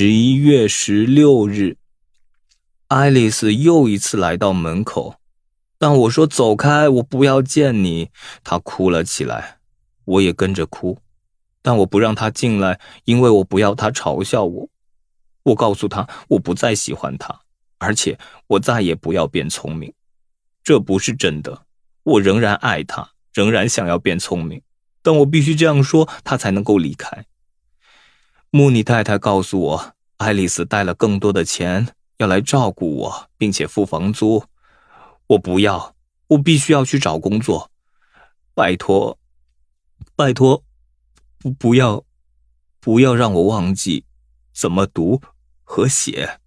十一月十六日，爱丽丝又一次来到门口。但我说走开，我不要见你。她哭了起来，我也跟着哭。但我不让她进来，因为我不要她嘲笑我。我告诉她，我不再喜欢她，而且我再也不要变聪明。这不是真的，我仍然爱她，仍然想要变聪明。但我必须这样说，她才能够离开。穆尼太太告诉我，爱丽丝带了更多的钱要来照顾我，并且付房租。我不要，我必须要去找工作。拜托，拜托，不不要，不要让我忘记怎么读和写。